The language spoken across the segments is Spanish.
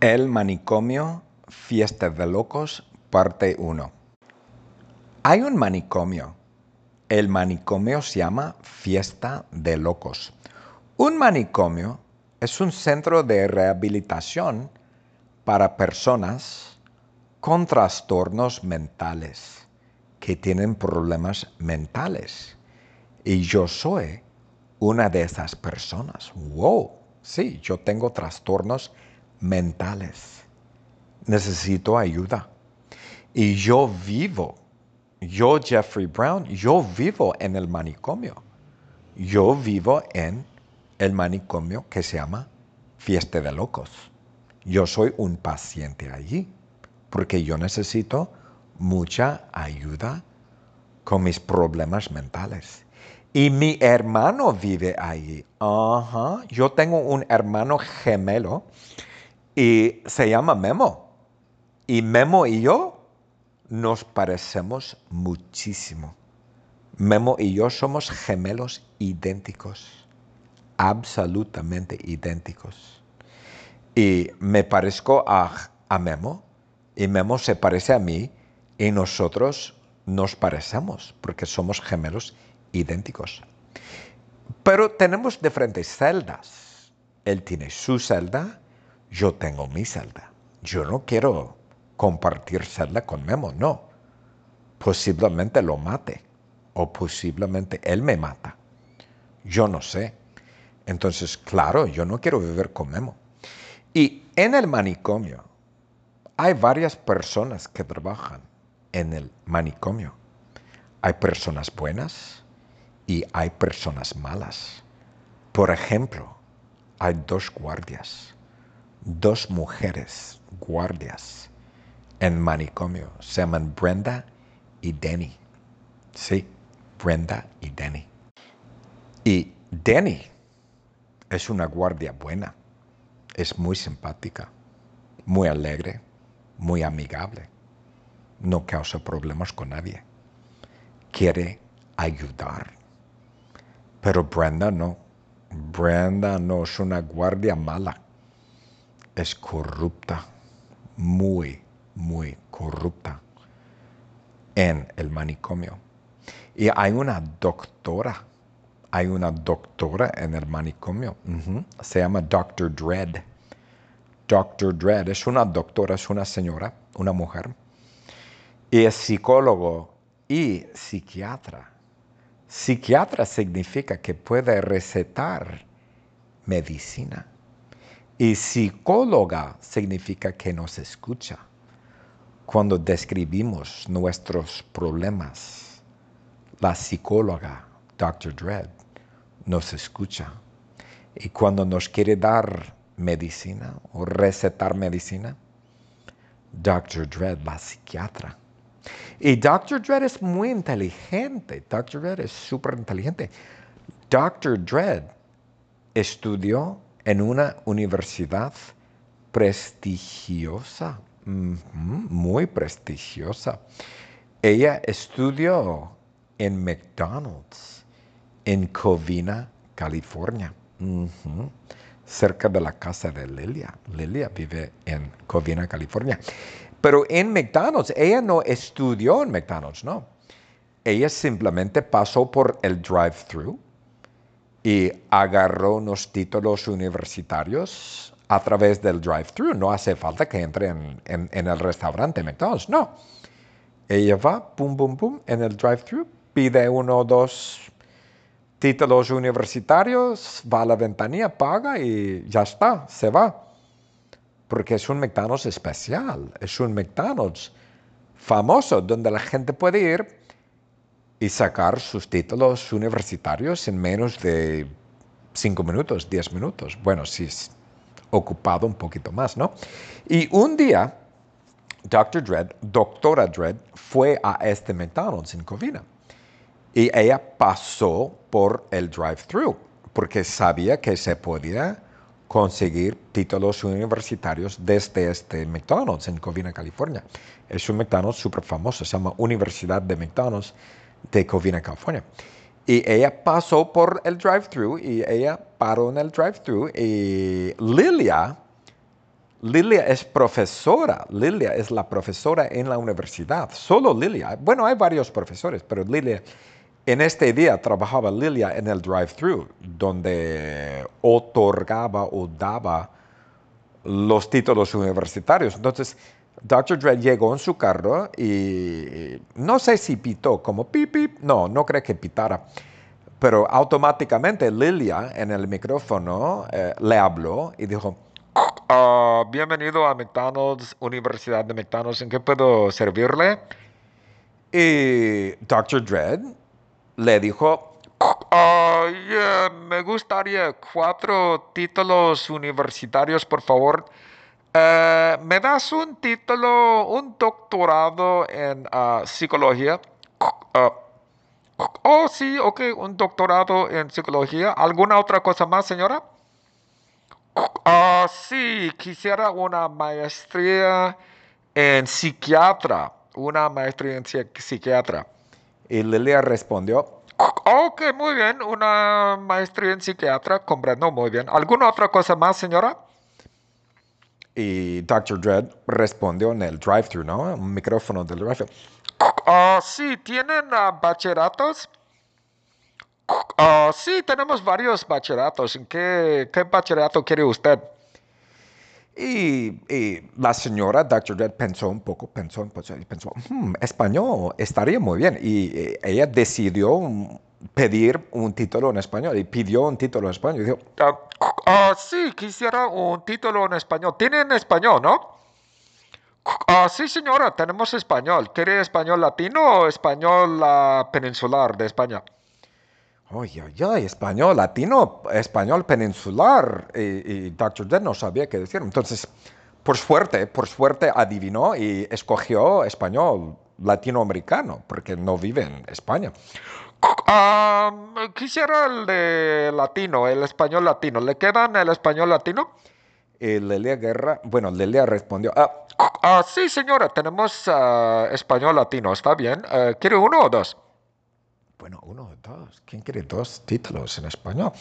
El manicomio, fiesta de locos, parte 1. Hay un manicomio. El manicomio se llama fiesta de locos. Un manicomio es un centro de rehabilitación para personas con trastornos mentales, que tienen problemas mentales. Y yo soy una de esas personas. ¡Wow! Sí, yo tengo trastornos mentales. Necesito ayuda. Y yo vivo, yo Jeffrey Brown, yo vivo en el manicomio. Yo vivo en el manicomio que se llama Fiesta de Locos. Yo soy un paciente allí porque yo necesito mucha ayuda con mis problemas mentales. Y mi hermano vive allí. Ajá. Yo tengo un hermano gemelo y se llama Memo. Y Memo y yo nos parecemos muchísimo. Memo y yo somos gemelos idénticos, absolutamente idénticos. Y me parezco a, a Memo y Memo se parece a mí y nosotros nos parecemos porque somos gemelos idénticos. Pero tenemos diferentes celdas. Él tiene su celda, yo tengo mi celda. Yo no quiero compartir celda con Memo, no. Posiblemente lo mate o posiblemente él me mata. Yo no sé. Entonces, claro, yo no quiero vivir con Memo. Y en el manicomio hay varias personas que trabajan en el manicomio. Hay personas buenas y hay personas malas. Por ejemplo, hay dos guardias, dos mujeres guardias en manicomio. Se llaman Brenda y Denny. Sí, Brenda y Denny. Y Denny es una guardia buena. Es muy simpática, muy alegre, muy amigable. No causa problemas con nadie. Quiere ayudar. Pero Brenda no. Brenda no es una guardia mala. Es corrupta. Muy, muy corrupta. En el manicomio. Y hay una doctora. Hay una doctora en el manicomio. Se llama Dr. Dread. Dr. Dredd es una doctora, es una señora, una mujer, y es psicólogo y psiquiatra. Psiquiatra significa que puede recetar medicina. Y psicóloga significa que nos escucha. Cuando describimos nuestros problemas, la psicóloga, Dr. Dredd, nos escucha. Y cuando nos quiere dar medicina o recetar medicina? Dr. Dredd, la psiquiatra. Y Dr. Dredd es muy inteligente. Dr. Dredd es súper inteligente. Dr. Dredd estudió en una universidad prestigiosa, muy prestigiosa. Ella estudió en McDonald's, en Covina, California cerca de la casa de Lilia. Lilia vive en Covina, California. Pero en McDonald's, ella no estudió en McDonald's, no. Ella simplemente pasó por el drive-thru y agarró unos títulos universitarios a través del drive-thru. No hace falta que entre en, el restaurante McDonald's, no. Ella va, pum, pum, pum, en el drive-thru, pide uno o dos títulos universitarios, va a la ventanilla, paga y ya está, se va. Porque es un McDonald's especial, es un McDonald's famoso donde la gente puede ir y sacar sus títulos universitarios en menos de cinco minutos, diez minutos. Bueno, si es ocupado un poquito más, ¿no? Y un día, Dr. Dredd, doctora Dredd, fue a este McDonald's en Covina. Y ella pasó por el drive-thru porque sabía que se podía conseguir títulos universitarios desde este McDonald's en Covina, California. Es un McDonald's súper famoso, se llama Universidad de McDonald's de Covina, California. Y ella pasó por el drive-thru y ella paró en el drive-thru y Lilia Lilia es profesora, Lilia es la profesora en la universidad, solo Lilia. Bueno, hay varios profesores, pero Lilia, en este día trabajaba Lilia en el drive-thru, donde otorgaba o daba los títulos universitarios. Entonces, Dr. Dredd llegó en su carro y no sé si pitó como pip, pip, no, no creo que pitara, pero automáticamente Lilia en el micrófono eh, le habló y dijo, ah, bienvenido a McDonald's, Universidad de McDonald's, ¿en qué puedo servirle? Y Dr. Dredd le dijo, uh, me gustaría cuatro títulos universitarios, por favor. Eh, ¿Me das un título, un doctorado en uh, psicología? Uh, oh, sí, ok, un doctorado en psicología. ¿Alguna otra cosa más, señora? Ah, sí, quisiera una maestría en psiquiatra. Una maestría en psiquiatra. Y Lilia respondió, ok, muy bien, una maestría en psiquiatra, comprendo muy bien. ¿Alguna otra cosa más, señora? Y Dr. Dredd respondió en el drive-thru, ¿no? Un micrófono del drive-thru. Ah, sí, ¿tienen uh, sí, tenemos varios bachilleratos. ¿En qué, qué bachillerato quiere usted? Y, la señora Dr. Dredd pensó un poco, pensó, pensó, pensó hmm, español estaría muy bien. Y, y ella decidió pedir un título en español y pidió un título en español. Y dijo, ah, sí, quisiera un título en español. ¿Tienen español, no? Ah, sí, señora, tenemos español. ¿Quiere español latino o español peninsular de España? Oye, oye, español latino, español peninsular. Y, y Dr. No sabía qué decir. Entonces, por suerte, por suerte adivinó y escogió español latinoamericano, porque no vive en España. quisiera el de latino, el español latino. ¿Le quedan el español latino? Lelia Guerra, bueno, Lelia respondió, ah, ah sí señora, tenemos ah, español latino, está bien. Eh, ¿Quiere uno o dos? Bueno, uno o dos. ¿Quién quiere dos títulos en español?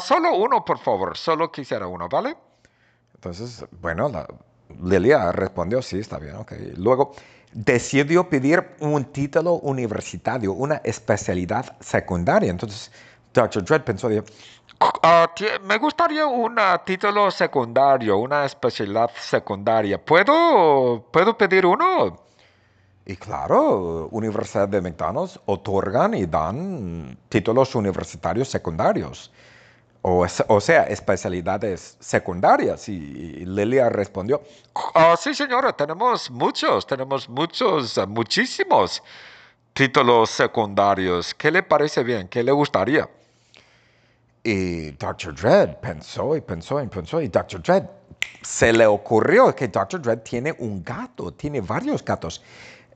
Solo uno, por favor. Solo quisiera uno, ¿vale? Entonces, bueno, la, Lelia respondió, sí, está bien, ok. Luego decidió pedir un título universitario, una especialidad secundaria. Entonces, Dr. Dredd pensó, Ah, me gustaría un título secundario, una especialidad secundaria. ¿Puedo, ¿Puedo pedir uno? Y claro, Universidad de McDonald's otorgan y dan títulos universitarios secundarios. O, sea, especialidades secundarias. Y, Lilia respondió, ah, sí señora, tenemos muchos, tenemos muchos, muchísimos títulos secundarios. ¿Qué le parece bien? ¿Qué le gustaría? Y Dr. Dredd pensó y pensó y pensó y Dr. Dredd se le ocurrió que Dr. Dredd tiene un gato, tiene varios gatos.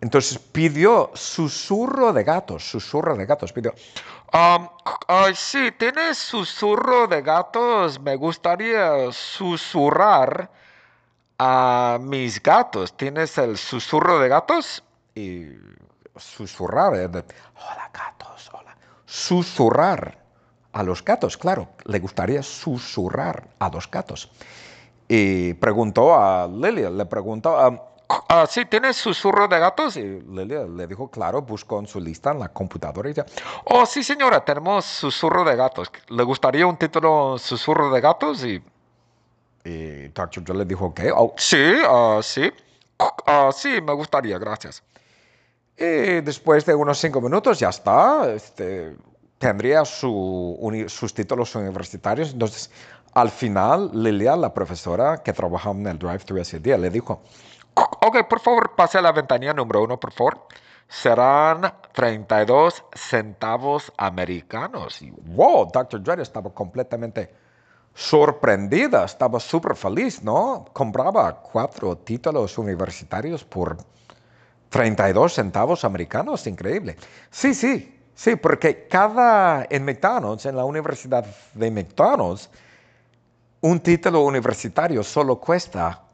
Entonces pidió susurro de gatos, susurro de gatos, pidió. Um, sí, tiene susurro de gatos. Me gustaría susurrar a mis gatos. ¿Tienes el susurro de gatos? Y susurrar, eh, hola gatos, hola. Susurrar a los gatos, claro, le gustaría susurrar a los gatos. Y preguntó a Lilia, le preguntó, ah, ¿sí tienes susurro de gatos? Y Lilia le dijo, claro, buscó en su lista en la computadora y dijo, oh, sí señora, tenemos susurro de gatos. ¿Le gustaría un título susurro de gatos? Y, y Dr. Joe le dijo, ok, oh, sí, uh, sí, sí, me gustaría, gracias. Y después de unos cinco minutos ya está, este, tendría sus títulos universitarios. Entonces, al final, Lilia, la profesora que trabajaba en el drive-thru ese día, le dijo, ok, por favor, pase a la ventanilla número uno, por favor. Serán 32 centavos americanos. Wow, Dr. Dredd estaba completamente sorprendida, estaba súper feliz, ¿no? Compraba cuatro títulos universitarios por 32 centavos americanos, increíble. Sí, sí, Sí, porque cada, en McDonald's, en la Universidad de McDonald's, un título universitario solo cuesta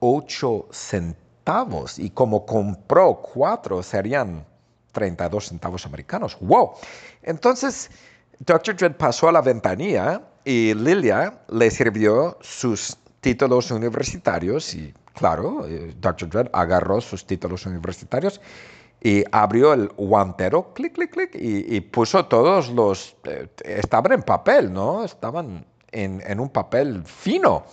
8 centavos y como compró cuatro serían 32 centavos americanos. ¡Wow! Entonces, Dr. Dredd pasó a la ventanilla y Lilia le sirvió sus títulos universitarios y, claro, eh, Dr. Dredd agarró sus títulos universitarios y abrió el guantero, clic, clic, clic, y, puso todos los... Eh, estaban en papel, ¿no? Estaban en, un papel fino.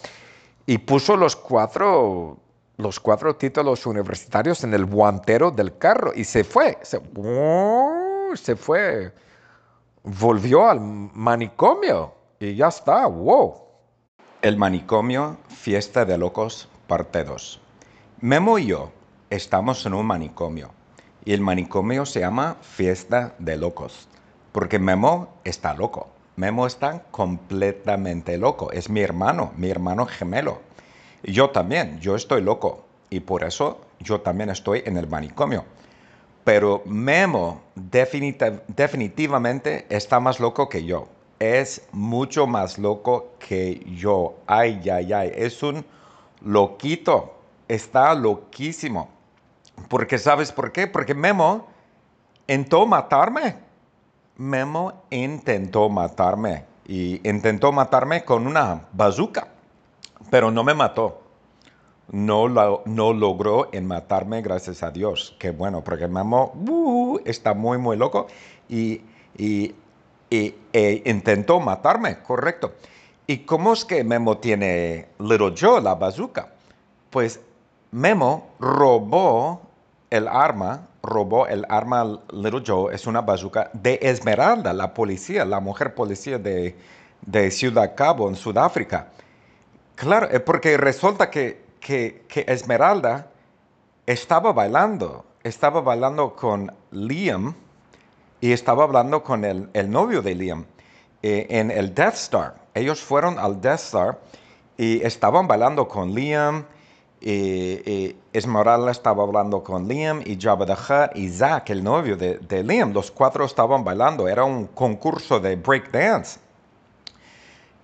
Y puso los cuatro, los cuatro títulos universitarios en el guantero del carro y se fue. Se, se fue. Volvió al manicomio y ya está. ¡Wow! El manicomio, fiesta de locos, parte 2. Memo y yo estamos en un manicomio y el manicomio se llama Fiesta de Locos, porque Memo está loco. Memo está completamente loco. Es mi hermano, mi hermano gemelo. Yo también, yo estoy loco y por eso yo también estoy en el manicomio. Pero Memo definitivamente está más loco que yo. Es mucho más loco que yo. Ay, ay, ay. Es un loquito. Está loquísimo. Porque ¿sabes por qué? Porque Memo intentó matarme. Memo intentó matarme y intentó matarme con una bazooka, pero no me mató. No, no logró en matarme, gracias a Dios. Qué bueno, porque Memo uh, está muy, muy loco y, y, e intentó matarme, correcto. ¿Y cómo es que Memo tiene Little Joe, la bazooka? Pues Memo robó el arma, robó el arma Little Joe, es una bazooka de Esmeralda, la policía, la mujer policía de, Ciudad Cabo, en Sudáfrica. Claro, eh, porque resulta que, que, Esmeralda estaba bailando, estaba bailando con Liam y estaba hablando con el, novio de Liam eh, en el Death Star. Ellos fueron al Death Star y estaban bailando con Liam y, Esmeralda estaba hablando con Liam y Jabba the Hutt y Zack, el novio de, Liam. Los cuatro estaban bailando. Era un concurso de breakdance.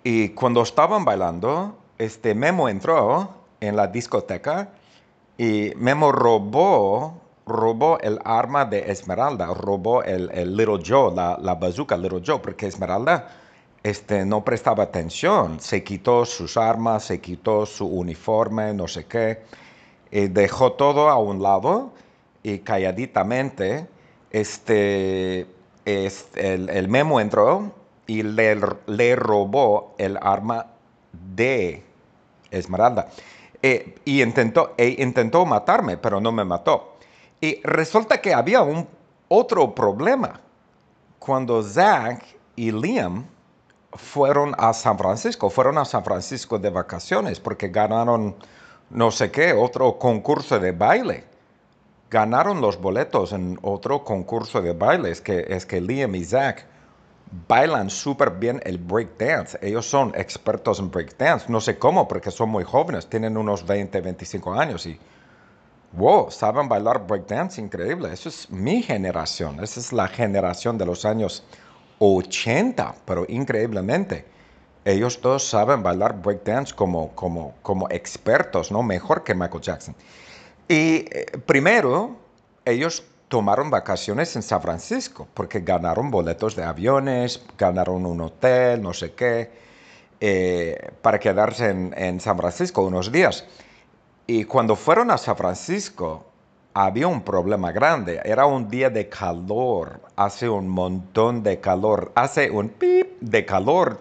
Y cuando estaban bailando, este Memo entró en la discoteca y Memo robó, robó el arma de Esmeralda, robó el, Little Joe, la, la bazooka Little Joe, porque Esmeralda este, no prestaba atención, se quitó sus armas, se quitó su uniforme, no sé qué, y dejó todo a un lado y calladitamente este, el, memo entró y le, le, robó el arma de Esmeralda. E, y intentó, e intentó matarme, pero no me mató. Y resulta que había un otro problema. Cuando Zack y Liam fueron a San Francisco, fueron a San Francisco de vacaciones porque ganaron no sé qué, otro concurso de baile. Ganaron los boletos en otro concurso de baile. Es que, es que Liam y Zach bailan súper bien el breakdance. Ellos son expertos en breakdance. No sé cómo, porque son muy jóvenes, tienen unos 20, 25 años y, wow, saben bailar breakdance increíble. Eso es mi generación, esa es la generación de los años 80, pero increíblemente. Ellos dos saben bailar breakdance como, como, como expertos, ¿no? Mejor que Michael Jackson. Y eh, primero, ellos tomaron vacaciones en San Francisco porque ganaron boletos de aviones, ganaron un hotel, no sé qué, eh, para quedarse en, en San Francisco unos días. Y cuando fueron a San Francisco, había un problema grande. Era un día de calor, hace un montón de calor, hace un pip de calor.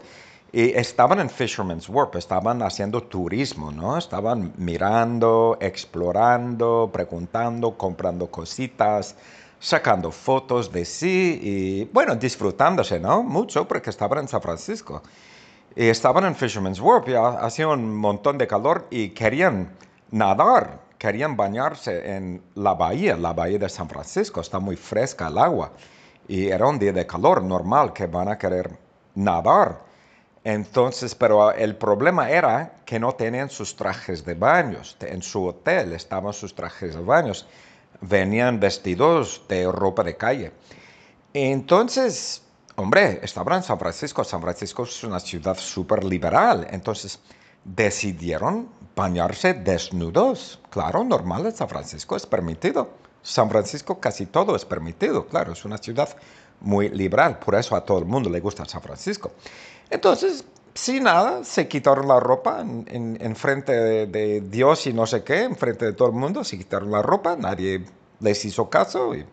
Y estaban en Fisherman's Warp, estaban haciendo turismo, ¿no? Estaban mirando, explorando, preguntando, comprando cositas, sacando fotos de sí y, bueno, disfrutándose, ¿no? Mucho porque estaban en San Francisco. Y estaban en Fisherman's Warp y hacía un montón de calor y querían nadar querían bañarse en la bahía, la bahía de San Francisco, está muy fresca el agua y era un día de calor normal que van a querer nadar. Entonces, pero el problema era que no tenían sus trajes de baños. En su hotel estaban sus trajes de baños. Venían vestidos de ropa de calle. Entonces, hombre, estaban en San Francisco. San Francisco es una ciudad súper liberal. Entonces, decidieron bañarse desnudos. Claro, normal en San Francisco es permitido. San Francisco casi todo es permitido, claro, es una ciudad muy liberal, por eso a todo el mundo le gusta San Francisco. Entonces, sin nada, se quitaron la ropa en, frente de, Dios y no sé qué, en frente de todo el mundo, se quitaron la ropa, nadie les hizo caso y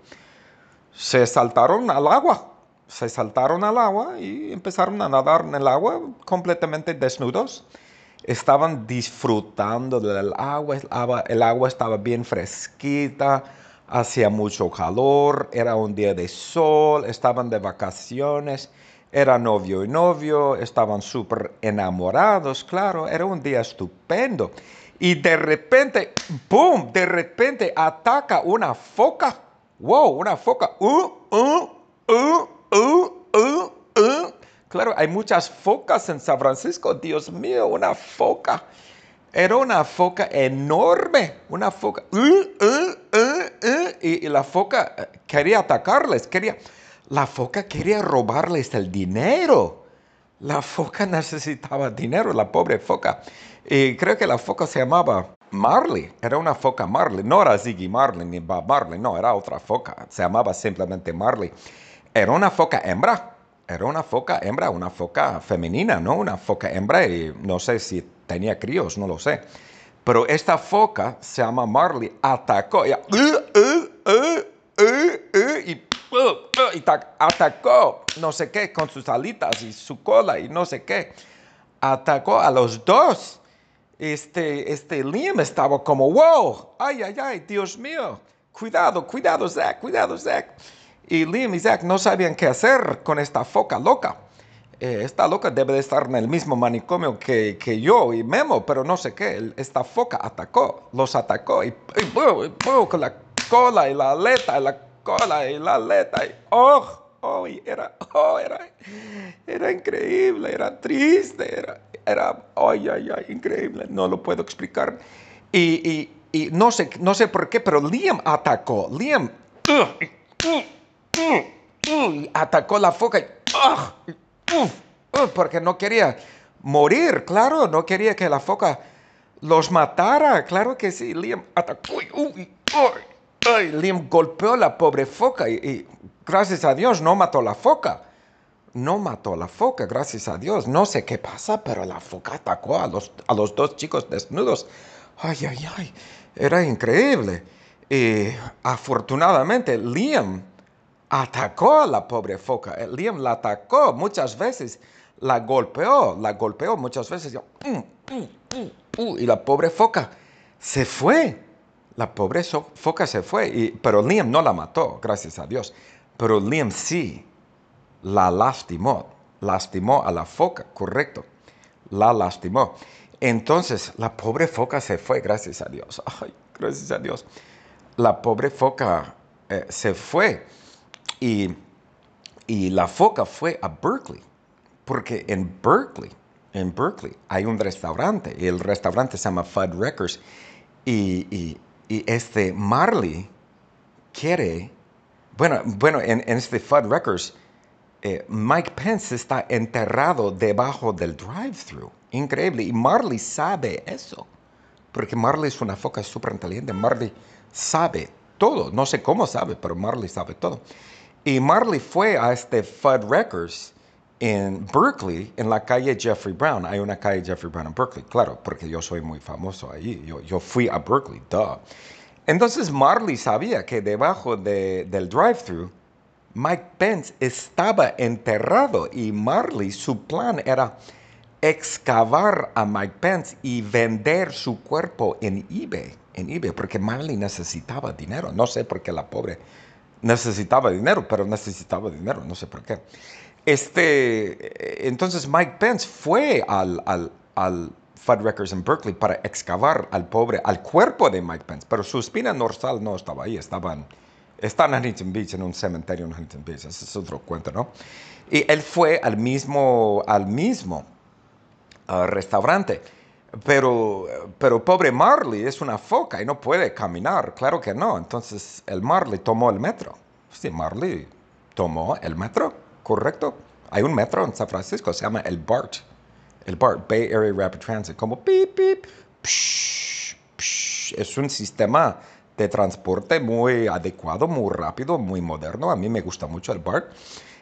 se saltaron al agua. Se saltaron al agua y empezaron a nadar en el agua completamente desnudos. Estaban disfrutando del agua, el agua estaba bien fresquita, hacía mucho calor, era un día de sol, estaban de vacaciones era novio y novio, estaban súper enamorados, claro, era un día estupendo. Y de repente, ¡boom! De repente ataca una foca. ¡Wow! Una foca. Uh, uh, claro, hay muchas focas en San Francisco. Dios mío, una foca. Era una foca enorme, una foca. Y, y, la foca eh, quería atacarles, quería. La foca quería robarles el dinero. La foca necesitaba dinero, la pobre foca. Y creo que la foca se llamaba Marley. Era una foca Marley. No era Ziggy Marley ni Bob Marley. No, era otra foca. Se llamaba simplemente Marley. Era una foca hembra. Era una foca hembra, una foca femenina, ¿no? Una foca hembra y no sé si tenía críos, no lo sé. Pero esta foca se llama Marley. Atacó. Y, y y atacó no sé qué con sus alitas y su cola y no sé qué. Atacó a los dos. Este, este Liam estaba como, wow, ay, ay, ay, Dios mío, cuidado, cuidado, Zach, cuidado, Zach. Y Liam y Zach no sabían qué hacer con esta foca loca. Eh, esta loca debe de estar en el mismo manicomio que, que, yo y Memo, pero no sé qué. Esta foca atacó, los atacó y, con la cola y la aleta y la cola y la aleta y oh, oh, era, oh, era, era increíble, era triste, era, era, ay, ay, ay, increíble, no lo puedo explicar. Y, y, y no, sé, no sé por qué, pero Liam atacó, Liam atacó la foca, porque no quería morir, claro, no quería que la foca los matara, claro que sí, Liam atacó. Ay, Liam golpeó a la pobre foca y, gracias a Dios no mató a la foca. No mató a la foca, gracias a Dios. No sé qué pasa, pero la foca atacó a los, a los dos chicos desnudos. Ay, ay, ay, era increíble. Y afortunadamente Liam atacó a la pobre foca. Eh, Liam la atacó muchas veces, la golpeó, la golpeó muchas veces. Mm, mm, mm, y la pobre foca se fue. La pobre foca se fue, y, pero Liam no la mató, gracias a Dios. Pero Liam sí la lastimó, lastimó a la foca, correcto, la lastimó. Entonces, la pobre foca se fue, gracias a Dios. Ay, gracias a Dios. La pobre foca eh, se fue y, y la foca fue a Berkeley, porque en Berkeley, en Berkeley hay un restaurante y el restaurante se llama Fudd Records y, y este Marley quiere, bueno, bueno en, este Fudd Records, eh, Mike Pence está enterrado debajo del drive-thru. Increíble. Y Marley sabe eso. Porque Marley es una foca súper inteligente. Marley sabe todo. No sé cómo sabe, pero Marley sabe todo. Y Marley fue a este Fudd Records en Berkeley, en la calle Jeffrey Brown. Hay una calle Jeffrey Brown en Berkeley, claro, porque yo soy muy famoso ahí. Yo, yo fui a Berkeley, duh. Entonces Marley sabía que debajo del drive-thru, Mike Pence estaba enterrado y Marley, su plan era excavar a Mike Pence y vender su cuerpo en eBay, en eBay, porque Marley necesitaba dinero. No sé por qué la pobre necesitaba dinero, pero necesitaba dinero, no sé por qué. Este, entonces Mike Pence fue al, al, al Fudd Records en Berkeley para excavar al pobre, al cuerpo de Mike Pence, pero su espina dorsal no estaba ahí, estaban, está en Huntington Beach, en un cementerio en Huntington Beach, ese es otro cuento, ¿no? Y él fue al mismo, al mismo uh, restaurante, pero, pero pobre Marley es una foca y no puede caminar, claro que no, entonces el Marley tomó el metro. Sí, Marley tomó el metro correcto. Hay un metro en San Francisco, se llama el BART. El BART, Bay Area Rapid Transit, como pip, pip, es un sistema de transporte muy adecuado, muy rápido, muy moderno. A mí me gusta mucho el BART.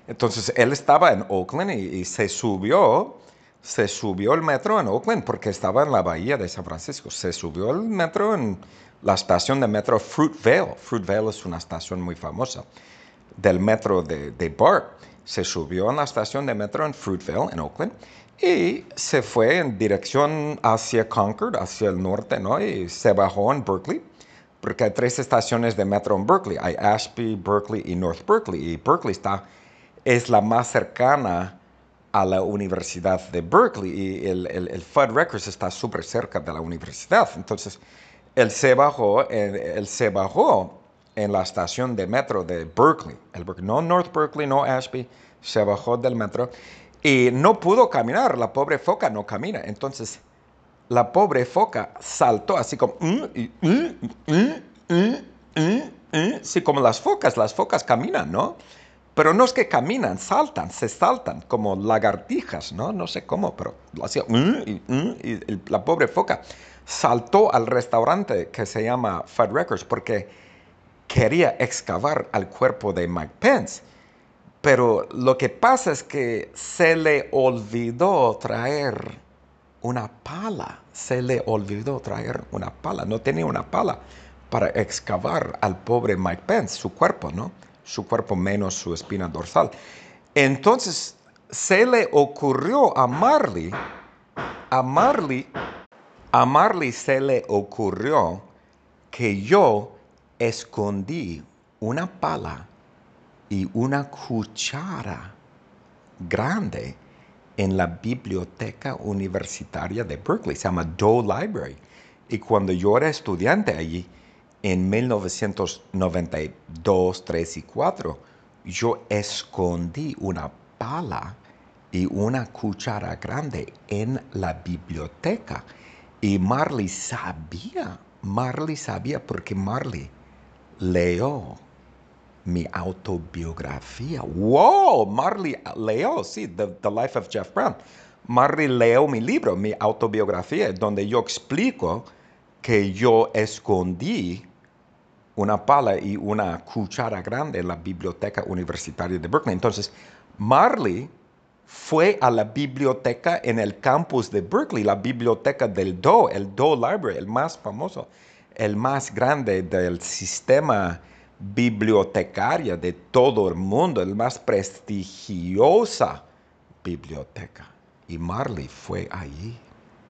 Entonces él estaba en Oakland y, se subió, se subió el metro en Oakland porque estaba en la bahía de San Francisco. Se subió el metro en la estación de metro Fruitvale. Fruitvale es una estación muy famosa del metro de, de BART. Se subió en la estación de metro en Fruitvale, en Oakland, y se fue en dirección hacia Concord, hacia el norte, ¿no? Y se bajó en Berkeley, porque hay tres estaciones de metro en Berkeley. Hay Ashby, Berkeley y North Berkeley. Y Berkeley está, es la más cercana a la Universidad de Berkeley y el, el, el Fudd Records está súper cerca de la universidad. Entonces, él se bajó, él se bajó en la estación de metro de Berkeley, el, no North Berkeley, no Ashby, se bajó del metro y no pudo caminar, la pobre foca no camina. Entonces, la pobre foca saltó así como, sí, como las focas, las focas caminan, ¿no? Pero no es que caminan, saltan, se saltan como lagartijas, ¿no? No sé cómo, pero hacía, y, la pobre foca saltó al restaurante que se llama Fud Records porque quería excavar al cuerpo de Mike Pence. Pero lo que pasa es que se le olvidó traer una pala. Se le olvidó traer una pala. No tenía una pala para excavar al pobre Mike Pence, su cuerpo, ¿no? Su cuerpo menos su espina dorsal. Entonces se le ocurrió a Marley, a Marley, a Marley se le ocurrió que yo escondí una pala y una cuchara grande en la biblioteca universitaria de Berkeley, se llama Doe Library. Y cuando yo era estudiante allí, en 1992, 3 y 4, yo escondí una pala y una cuchara grande en la biblioteca. Y Marley sabía, Marley sabía porque Marley leyó mi autobiografía. ¡Wow! Marley leyó, sí, The, Life of Jeff Brown. Marley leyó mi libro, mi autobiografía, donde yo explico que yo escondí una pala y una cuchara grande en la biblioteca universitaria de Berkeley. Entonces, Marley fue a la biblioteca en el campus de Berkeley, la biblioteca del Doe, el Doe Library, el más famoso el más grande del sistema bibliotecario de todo el mundo, el más prestigiosa biblioteca. Y Marley fue allí.